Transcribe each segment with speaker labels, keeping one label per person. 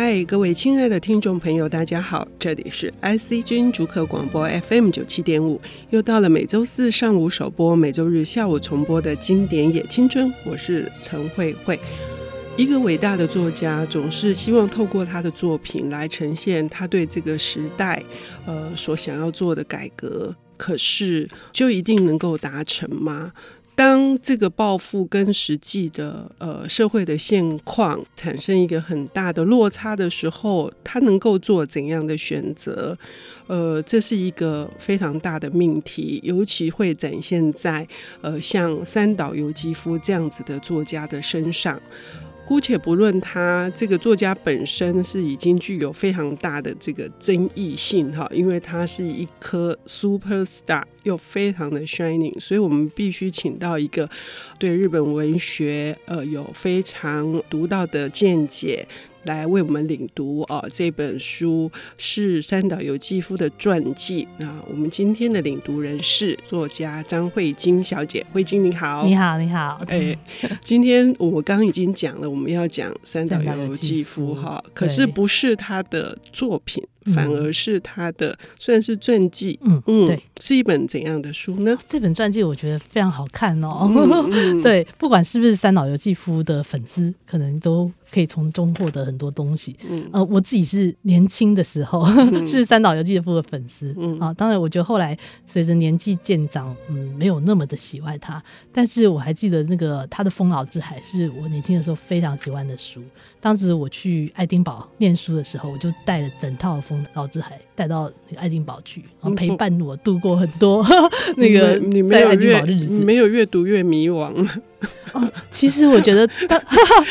Speaker 1: 嗨，各位亲爱的听众朋友，大家好，这里是 IC 之音竹科广播 FM 九七点五，又到了每周四上午首播、每周日下午重播的经典也青春，我是陈慧慧。一个伟大的作家总是希望透过他的作品来呈现他对这个时代，呃，所想要做的改革。可是，就一定能够达成吗？当这个抱负跟实际的呃社会的现况产生一个很大的落差的时候，他能够做怎样的选择？呃，这是一个非常大的命题，尤其会展现在呃像三岛由纪夫这样子的作家的身上。姑且不论他这个作家本身是已经具有非常大的这个争议性哈，因为他是一颗 super star 又非常的 shining，所以我们必须请到一个对日本文学呃有非常独到的见解。来为我们领读哦，这本书是三岛由纪夫的传记。那我们今天的领读人是作家张慧晶小姐，慧晶你好，
Speaker 2: 你好，你好。
Speaker 1: 哎，今天我刚刚已经讲了，我们要讲三岛由纪夫哈，可是不是他的作品。反而是他的算是传记，嗯嗯，对，是一本怎样的书呢？
Speaker 2: 这本传记我觉得非常好看哦，嗯嗯、对，不管是不是三岛由纪夫的粉丝，可能都可以从中获得很多东西。嗯，呃，我自己是年轻的时候、嗯、是三岛由纪夫的粉丝，嗯啊，当然我觉得后来随着年纪渐长，嗯，没有那么的喜欢他，但是我还记得那个他的《丰饶之海》是我年轻的时候非常喜欢的书。当时我去爱丁堡念书的时候，我就带了整套《丰饶之海》带到那个爱丁堡去，然后陪伴我度过很多 那个在爱丁堡日子。
Speaker 1: 没有越读越迷惘。
Speaker 2: 哦，其实我觉得他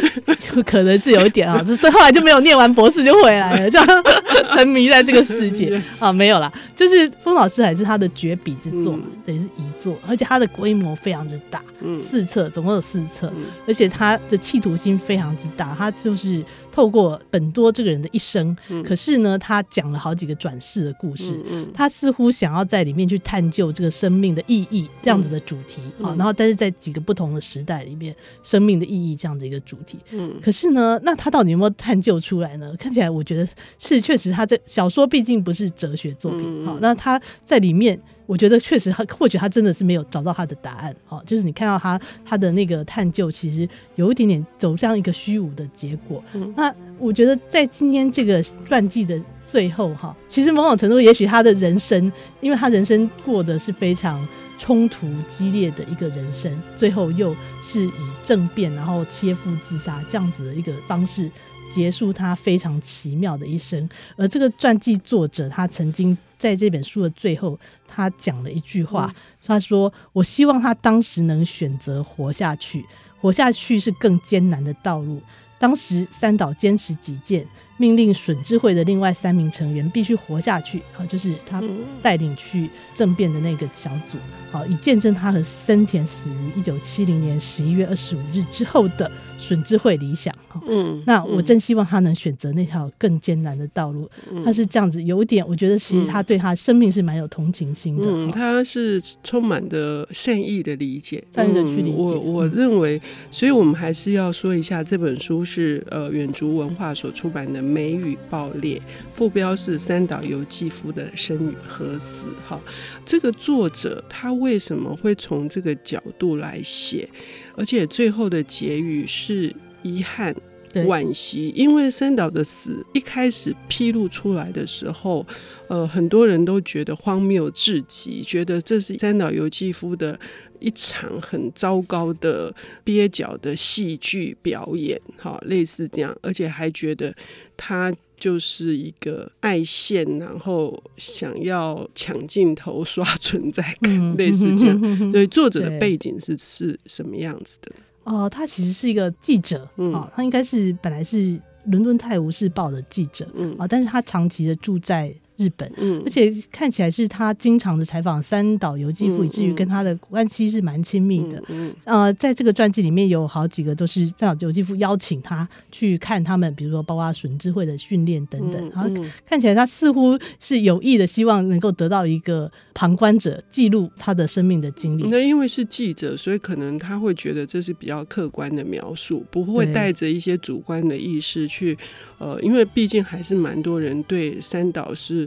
Speaker 2: 就可能是有一点啊，只是后来就没有念完博士就回来了，这样 沉迷在这个世界。啊，没有啦，就是《封老师还》是他的绝笔之作嘛，等于是遗作，而且它的规模非常之大，四册总共有四册，而且他的企图心非常之大，他就是。透过本多这个人的一生，嗯、可是呢，他讲了好几个转世的故事，嗯嗯、他似乎想要在里面去探究这个生命的意义这样子的主题啊。嗯、然后，但是在几个不同的时代里面，生命的意义这样的一个主题。嗯，可是呢，那他到底有没有探究出来呢？看起来我觉得是确实，他在小说毕竟不是哲学作品，好、嗯，那他在里面。我觉得确实，他或许他真的是没有找到他的答案，哈，就是你看到他他的那个探究，其实有一点点走向一个虚无的结果。嗯、那我觉得在今天这个传记的最后，哈，其实某种程度，也许他的人生，因为他人生过的是非常冲突激烈的一个人生，最后又是以政变然后切腹自杀这样子的一个方式结束他非常奇妙的一生。而这个传记作者，他曾经。在这本书的最后，他讲了一句话，他说：“我希望他当时能选择活下去，活下去是更艰难的道路。当时三岛坚持己见，命令损智会的另外三名成员必须活下去，啊，就是他带领去政变的那个小组，好，以见证他和森田死于一九七零年十一月二十五日之后的。”损智会理想哈，嗯，那我真希望他能选择那条更艰难的道路。嗯、他是这样子，有点，我觉得其实他对他生命是蛮有同情心的。
Speaker 1: 嗯，他是充满的善意的理解，
Speaker 2: 善意的去理解。
Speaker 1: 我我认为，所以我们还是要说一下，这本书是呃远足文化所出版的《美与爆裂》，副标是三岛由纪夫的生与和死。哈，这个作者他为什么会从这个角度来写？而且最后的结语是遗憾、惋惜，因为三岛的死一开始披露出来的时候，呃，很多人都觉得荒谬至极，觉得这是三岛由纪夫的一场很糟糕的蹩脚的戏剧表演，哈，类似这样，而且还觉得他就是一个爱现，然后想要抢镜头、刷存在感，嗯、类似这样。所以作者的背景是是什么样子的？
Speaker 2: 哦，他其实是一个记者，嗯、哦，他应该是本来是伦敦泰晤士报的记者，嗯，啊，但是他长期的住在日本，嗯，而且看起来是他经常的采访三岛由纪夫，以至于跟他的关系是蛮亲密的。嗯，呃，在这个传记里面有好几个都是三岛由纪夫邀请他去看他们，比如说包括笋智慧的训练等等。然后看起来他似乎是有意的，希望能够得到一个旁观者记录他的生命的经历。
Speaker 1: 那因为是记者，所以可能他会觉得这是比较客观的描述，不会带着一些主观的意识去。呃，因为毕竟还是蛮多人对三岛是。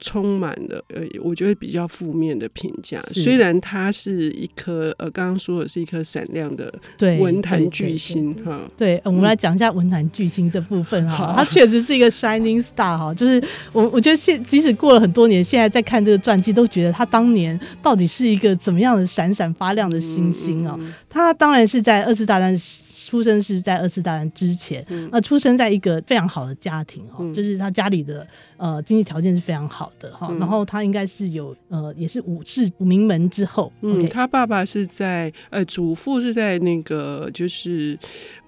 Speaker 1: 充满了呃，我觉得比较负面的评价。虽然他是一颗呃，刚刚说的是一颗闪亮的文坛巨星哈。
Speaker 2: 对，我们来讲一下文坛巨星这部分哈。他确实是一个 shining star 哈，就是我我觉得现即使过了很多年，现在在看这个传记，都觉得他当年到底是一个怎么样的闪闪发亮的星星啊。他当然是在二次大战出生，是在二次大战之前，呃，出生在一个非常好的家庭哈，就是他家里的。呃，经济条件是非常好的哈，嗯、然后他应该是有呃，也是武士名门之后。
Speaker 1: 嗯他爸爸是在呃，祖父是在那个就是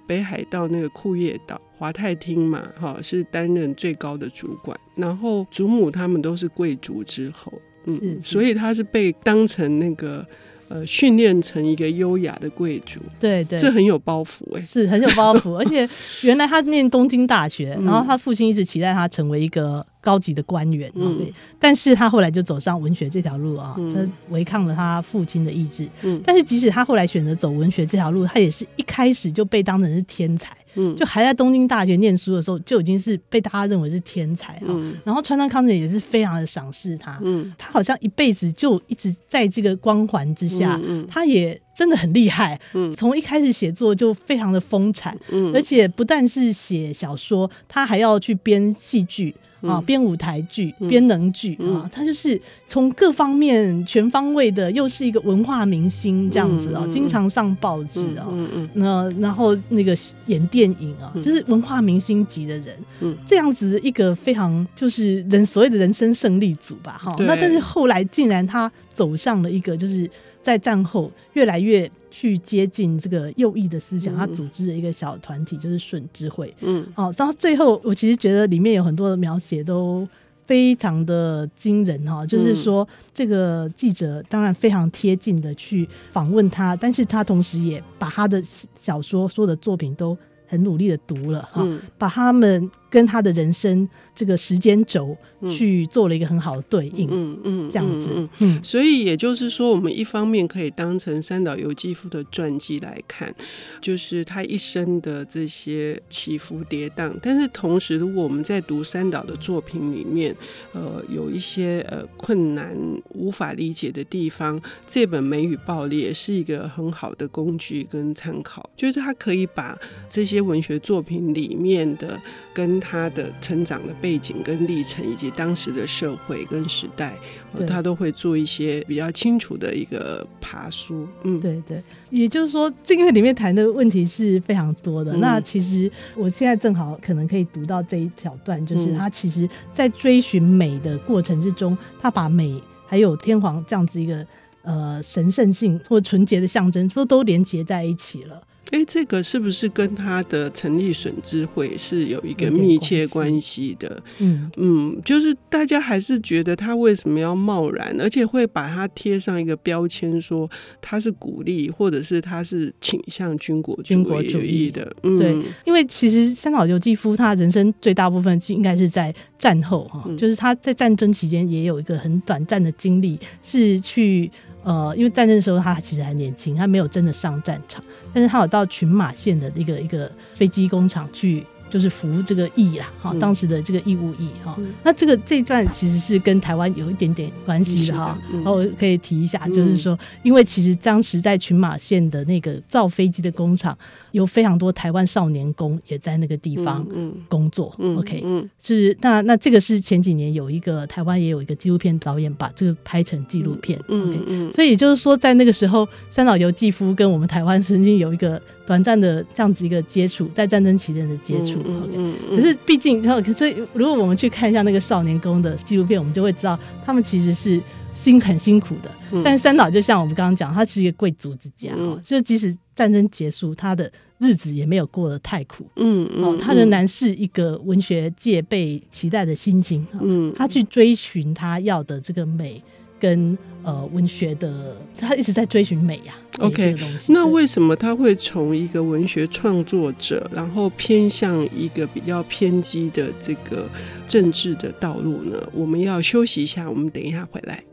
Speaker 1: 北海道那个库页岛华泰厅嘛，哈，是担任最高的主管。然后祖母他们都是贵族之后，嗯，是是所以他是被当成那个。呃，训练成一个优雅的贵族，
Speaker 2: 对对，
Speaker 1: 这很有包袱哎、欸，
Speaker 2: 是很有包袱。而且原来他念东京大学，然后他父亲一直期待他成为一个高级的官员，嗯，但是他后来就走上文学这条路啊，他违抗了他父亲的意志。嗯，但是即使他后来选择走文学这条路，他也是一开始就被当成是天才。嗯，就还在东京大学念书的时候，就已经是被大家认为是天才啊。嗯、然后川端康成也是非常的赏识他。嗯，他好像一辈子就一直在这个光环之下。嗯，嗯他也真的很厉害。嗯，从一开始写作就非常的丰产。嗯，而且不但是写小说，他还要去编戏剧。啊，编舞台剧、编能剧啊，他就是从各方面全方位的，又是一个文化明星这样子啊，经常上报纸啊，那然后那个演电影啊，就是文化明星级的人，这样子一个非常就是人所谓的人生胜利组吧，哈。那但是后来竟然他走上了一个就是在战后越来越。去接近这个右翼的思想，他组织了一个小团体，就是顺智慧。嗯，哦，到最后，我其实觉得里面有很多的描写都非常的惊人哈。就是说，这个记者当然非常贴近的去访问他，但是他同时也把他的小说、所有的作品都很努力的读了哈，把他们。跟他的人生这个时间轴去做了一个很好的对应，嗯嗯，这样子，嗯，
Speaker 1: 嗯，所以也就是说，我们一方面可以当成三岛由纪夫的传记来看，就是他一生的这些起伏跌宕。但是同时，如果我们在读三岛的作品里面，呃，有一些呃困难无法理解的地方，这本《美与暴烈》是一个很好的工具跟参考，就是他可以把这些文学作品里面的跟他的成长的背景跟历程，以及当时的社会跟时代，对他都会做一些比较清楚的一个爬书。嗯，
Speaker 2: 对对，也就是说，这个里面谈的问题是非常多的。嗯、那其实我现在正好可能可以读到这一小段，就是他其实在追寻美的过程之中，他把美还有天皇这样子一个呃神圣性或纯洁的象征，说都连接在一起了。
Speaker 1: 哎，这个是不是跟他的成立损智会是有一个密切关系的？嗯嗯，就是大家还是觉得他为什么要贸然，而且会把他贴上一个标签，说他是鼓励或者是他是倾向军国军国主义的。嗯、
Speaker 2: 对，因为其实三岛由纪夫他人生最大部分应该是在战后哈，嗯、就是他在战争期间也有一个很短暂的经历，是去。呃，因为战争的时候他其实还年轻，他没有真的上战场，但是他有到群马县的一个一个飞机工厂去。就是服这个役啦，哈，当时的这个义务役哈。嗯、那这个这一段其实是跟台湾有一点点关系的哈。然后我可以提一下，就是说，因为其实当时在群马县的那个造飞机的工厂，有非常多台湾少年工也在那个地方工作。嗯嗯、OK，是那那这个是前几年有一个台湾也有一个纪录片导演把这个拍成纪录片。OK，所以也就是说，在那个时候，三岛由纪夫跟我们台湾曾经有一个。短暂的这样子一个接触，在战争期间的接触。
Speaker 1: 嗯嗯嗯、
Speaker 2: 可是毕竟，然后可是如果我们去看一下那个少年宫的纪录片，我们就会知道他们其实是辛很辛苦的。嗯、但是三岛就像我们刚刚讲，他是一个贵族之家，嗯、就即使战争结束，他的日子也没有过得太苦。嗯嗯，哦，他仍然是一个文学界被期待的新星。嗯，他去追寻他要的这个美。跟呃文学的，他一直在追寻美呀、啊。
Speaker 1: OK，那为什么他会从一个文学创作者，然后偏向一个比较偏激的这个政治的道路呢？我们要休息一下，我们等一下回来。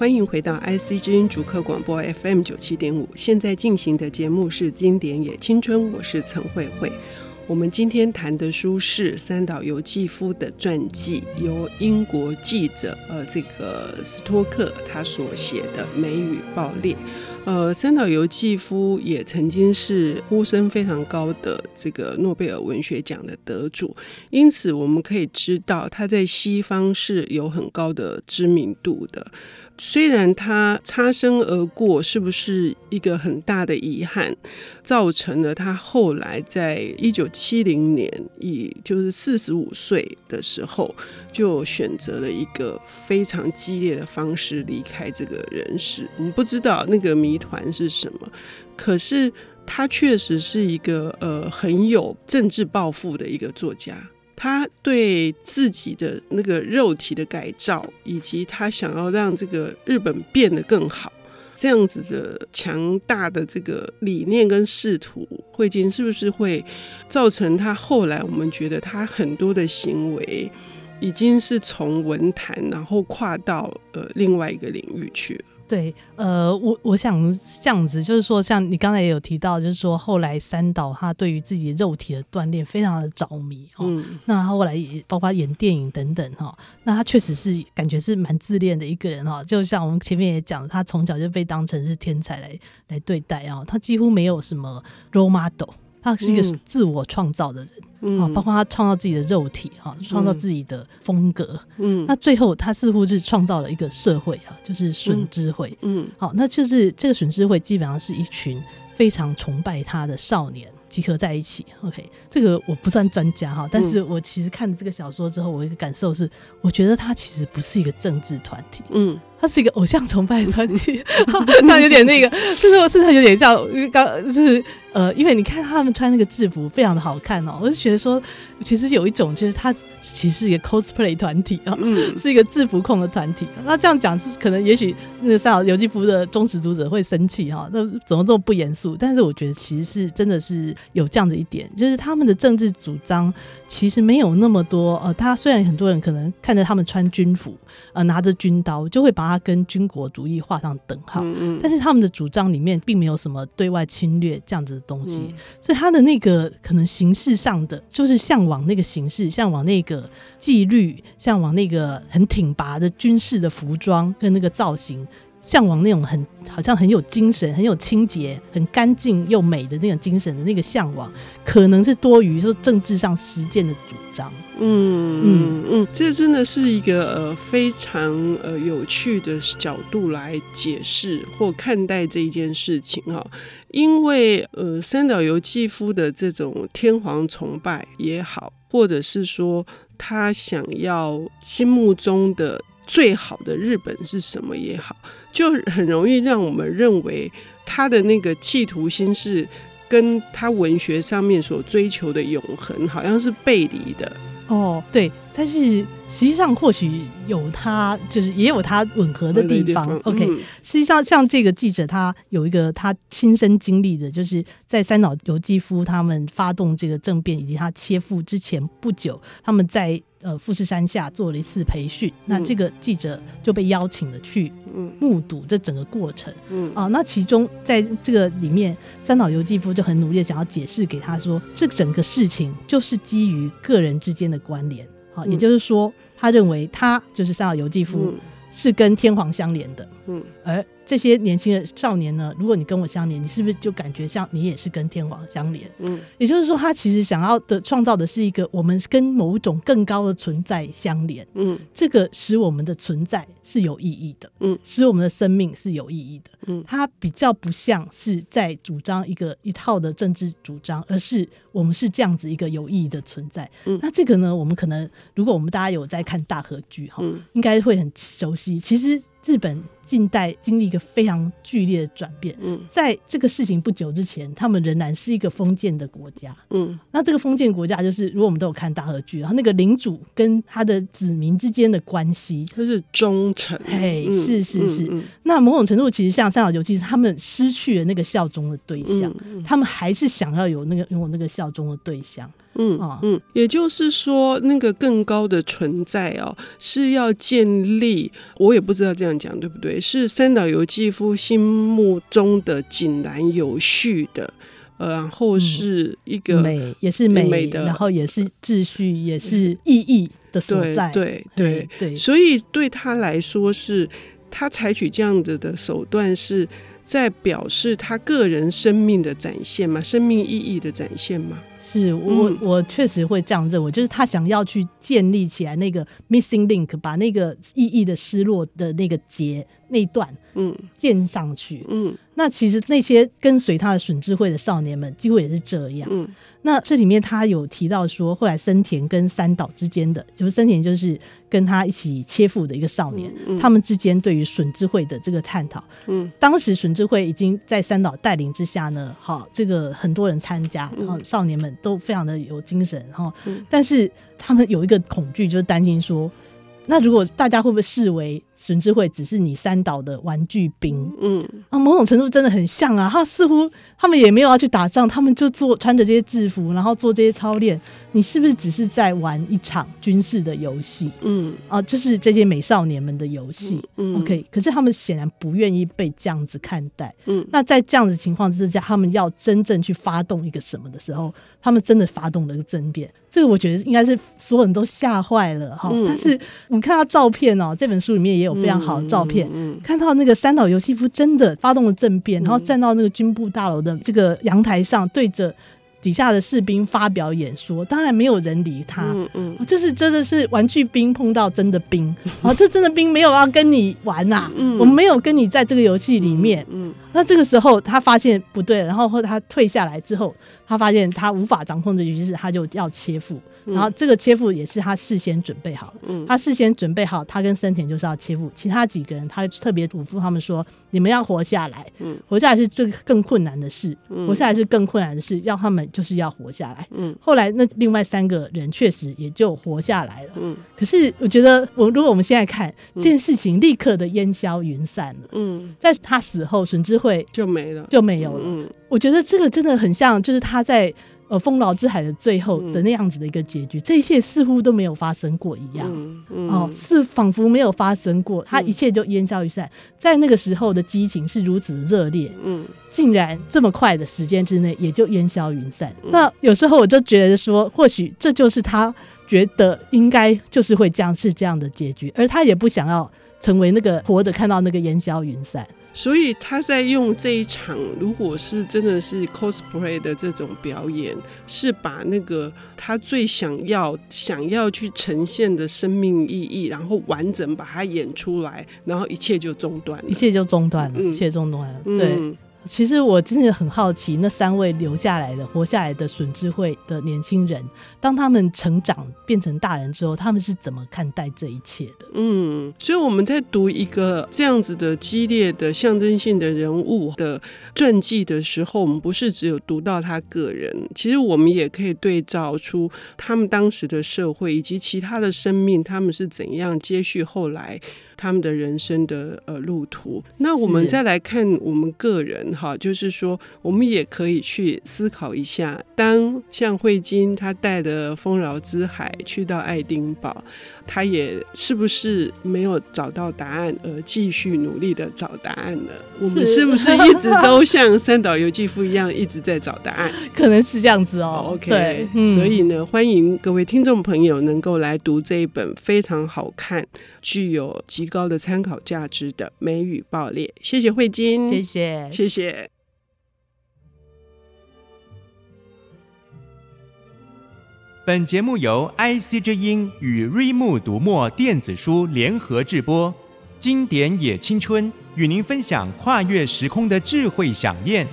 Speaker 1: 欢迎回到 IC 之音主客广播 FM 九七点五，现在进行的节目是《经典也青春》，我是陈慧慧。我们今天谈的书是三岛由纪夫的传记，由英国记者呃这个斯托克他所写的《美与暴烈》。呃，三岛由纪夫也曾经是呼声非常高的这个诺贝尔文学奖的得主，因此我们可以知道他在西方是有很高的知名度的。虽然他擦身而过，是不是一个很大的遗憾，造成了他后来在一九七零年，以就是四十五岁的时候，就选择了一个非常激烈的方式离开这个人世。我们不知道那个谜团是什么，可是他确实是一个呃很有政治抱负的一个作家。他对自己的那个肉体的改造，以及他想要让这个日本变得更好，这样子的强大的这个理念跟仕途，慧晶是不是会造成他后来我们觉得他很多的行为已经是从文坛，然后跨到呃另外一个领域去了？
Speaker 2: 对，呃，我我想这样子，就是说，像你刚才也有提到，就是说，后来三岛他对于自己肉体的锻炼非常的着迷哦。嗯、那后来也包括演电影等等哈，那他确实是感觉是蛮自恋的一个人哈。就像我们前面也讲，他从小就被当成是天才来来对待啊，他几乎没有什么 role model。他是一个自我创造的人，啊、嗯，包括他创造自己的肉体，哈，创造自己的风格，嗯，那最后他似乎是创造了一个社会，哈，就是损之会，嗯，好，那就是这个损之会基本上是一群非常崇拜他的少年集合在一起，OK，这个我不算专家哈，但是我其实看了这个小说之后，我一个感受是，我觉得他其实不是一个政治团体，嗯。他是一个偶像崇拜 团体，他有点那个，就是我是他有点像刚就是呃，因为你看他们穿那个制服非常的好看哦，我就觉得说，其实有一种就是他其实是一个 cosplay 团体啊，嗯、是一个制服控的团体。那这样讲是可能也许那个三岛由纪夫的忠实读者会生气哈，那怎么这么不严肃？但是我觉得其实是真的是有这样的一点，就是他们的政治主张其实没有那么多呃，他虽然很多人可能看着他们穿军服呃，拿着军刀就会把。他跟军国主义画上等号，嗯嗯，但是他们的主张里面并没有什么对外侵略这样子的东西，嗯、所以他的那个可能形式上的就是向往那个形式，向往那个纪律，向往那个很挺拔的军事的服装跟那个造型。向往那种很好像很有精神、很有清洁、很干净又美的那种精神的那个向往，可能是多于说政治上实践的主张。
Speaker 1: 嗯嗯嗯，这真的是一个呃非常呃有趣的角度来解释或看待这一件事情哈。因为呃三岛由纪夫的这种天皇崇拜也好，或者是说他想要心目中的。最好的日本是什么也好，就很容易让我们认为他的那个企图心是跟他文学上面所追求的永恒好像是背离的。
Speaker 2: 哦，对，但是实际上或许有他，就是也有他吻合的地方。OK，实际上像这个记者，他有一个他亲身经历的，就是在三岛由纪夫他们发动这个政变以及他切腹之前不久，他们在。呃，富士山下做了一次培训，嗯、那这个记者就被邀请了去目睹这整个过程。嗯啊，那其中在这个里面，三岛由纪夫就很努力的想要解释给他说，这整个事情就是基于个人之间的关联。好、嗯，也就是说，他认为他就是三岛由纪夫是跟天皇相连的。嗯，而这些年轻的少年呢，如果你跟我相连，你是不是就感觉像你也是跟天王相连？嗯，也就是说，他其实想要的创造的是一个我们跟某种更高的存在相连。嗯，这个使我们的存在是有意义的。嗯，使我们的生命是有意义的。嗯，他比较不像是在主张一个一套的政治主张，而是我们是这样子一个有意义的存在。嗯，那这个呢，我们可能如果我们大家有在看大合剧哈，应该会很熟悉。其实。日本近代经历一个非常剧烈的转变。嗯，在这个事情不久之前，他们仍然是一个封建的国家。嗯，那这个封建国家就是，如果我们都有看大和剧，然后那个领主跟他的子民之间的关系，
Speaker 1: 就是忠诚。
Speaker 2: 嘿，是是是。嗯嗯嗯、那某种程度，其实像三岛由纪夫，他们失去了那个效忠的对象，他们还是想要有那个拥有那个效忠的对象。嗯
Speaker 1: 嗯，也就是说，那个更高的存在哦，是要建立，我也不知道这样讲对不对，是三岛由纪夫心目中的井然有序的，呃，然后是一个
Speaker 2: 美，也是美，美的，然后也是秩序，也是意义的所在，
Speaker 1: 对对对，对，所以对他来说是，他采取这样子的手段是在表示他个人生命的展现吗，生命意义的展现吗。
Speaker 2: 是我，我确实会这样认为，就是他想要去建立起来那个 missing link，把那个意义的失落的那个结那段，嗯，建上去，嗯。那其实那些跟随他的笋智慧的少年们，几乎也是这样。嗯，那这里面他有提到说，后来森田跟三岛之间的，就是森田就是跟他一起切腹的一个少年，嗯嗯、他们之间对于笋智慧的这个探讨。嗯，当时笋智慧已经在三岛带领之下呢，好，这个很多人参加，然后少年们都非常的有精神，然后，但是他们有一个恐惧，就是担心说，那如果大家会不会视为？笋智慧只是你三岛的玩具兵，嗯啊，某种程度真的很像啊。他似乎他们也没有要去打仗，他们就做穿着这些制服，然后做这些操练。你是不是只是在玩一场军事的游戏？嗯啊，就是这些美少年们的游戏。嗯，OK。可是他们显然不愿意被这样子看待。嗯，那在这样子情况之下，他们要真正去发动一个什么的时候，他们真的发动了一个政变。这个我觉得应该是所有人都吓坏了哈。嗯，但是我们看到照片哦，这本书里面也有。有非常好的照片，嗯嗯嗯、看到那个三岛由纪夫真的发动了政变，嗯、然后站到那个军部大楼的这个阳台上，对着底下的士兵发表演说。当然没有人理他，嗯嗯，这是真的是玩具兵碰到真的兵，啊，这真的兵没有要跟你玩呐、啊，嗯、我们没有跟你在这个游戏里面，嗯，嗯。那这个时候他发现不对，然后后他退下来之后，他发现他无法掌控这局势，他就要切腹。然后这个切腹也是他事先准备好了，嗯，他事先准备好，他跟森田就是要切腹，其他几个人他特别嘱咐他们说，你们要活下来，嗯，活下来是最更困难的事，嗯，活下来是更困难的事，要他们就是要活下来，嗯，后来那另外三个人确实也就活下来了，嗯，可是我觉得我如果我们现在看这件事情，立刻的烟消云散了，嗯，在他死后，沈智慧
Speaker 1: 就没了，
Speaker 2: 就没有了，嗯，我觉得这个真的很像，就是他在。呃，丰饶之海的最后的那样子的一个结局，嗯、这一切似乎都没有发生过一样，哦，是仿佛没有发生过，它一切就烟消云散。嗯、在那个时候的激情是如此的热烈，嗯，竟然这么快的时间之内也就烟消云散。嗯、那有时候我就觉得说，或许这就是他觉得应该就是会这样是这样的结局，而他也不想要成为那个活着看到那个烟消云散。
Speaker 1: 所以他在用这一场，如果是真的是 cosplay 的这种表演，是把那个他最想要、想要去呈现的生命意义，然后完整把它演出来，然后一切就中断了，
Speaker 2: 一切就中断了，嗯、一切中断了，对。嗯其实我真的很好奇，那三位留下来的、活下来的损智慧的年轻人，当他们成长变成大人之后，他们是怎么看待这一切的？
Speaker 1: 嗯，所以我们在读一个这样子的激烈的象征性的人物的传记的时候，我们不是只有读到他个人，其实我们也可以对照出他们当时的社会以及其他的生命，他们是怎样接续后来。他们的人生的呃路途，那我们再来看我们个人哈，就是说，我们也可以去思考一下，当像慧晶他带的丰饶之海去到爱丁堡，他也是不是没有找到答案而继续努力的找答案呢？我们是不是一直都像三岛由纪夫一样一直在找答案？
Speaker 2: 可能是这样子哦。
Speaker 1: OK，对，嗯，所以呢，欢迎各位听众朋友能够来读这一本非常好看、具有极。高的参考价值的美语爆裂。谢谢慧金，
Speaker 2: 谢谢，
Speaker 1: 谢谢。
Speaker 3: 本节目由 IC 之音与瑞木读墨电子书联合制播，经典也青春与您分享跨越时空的智慧饗宴。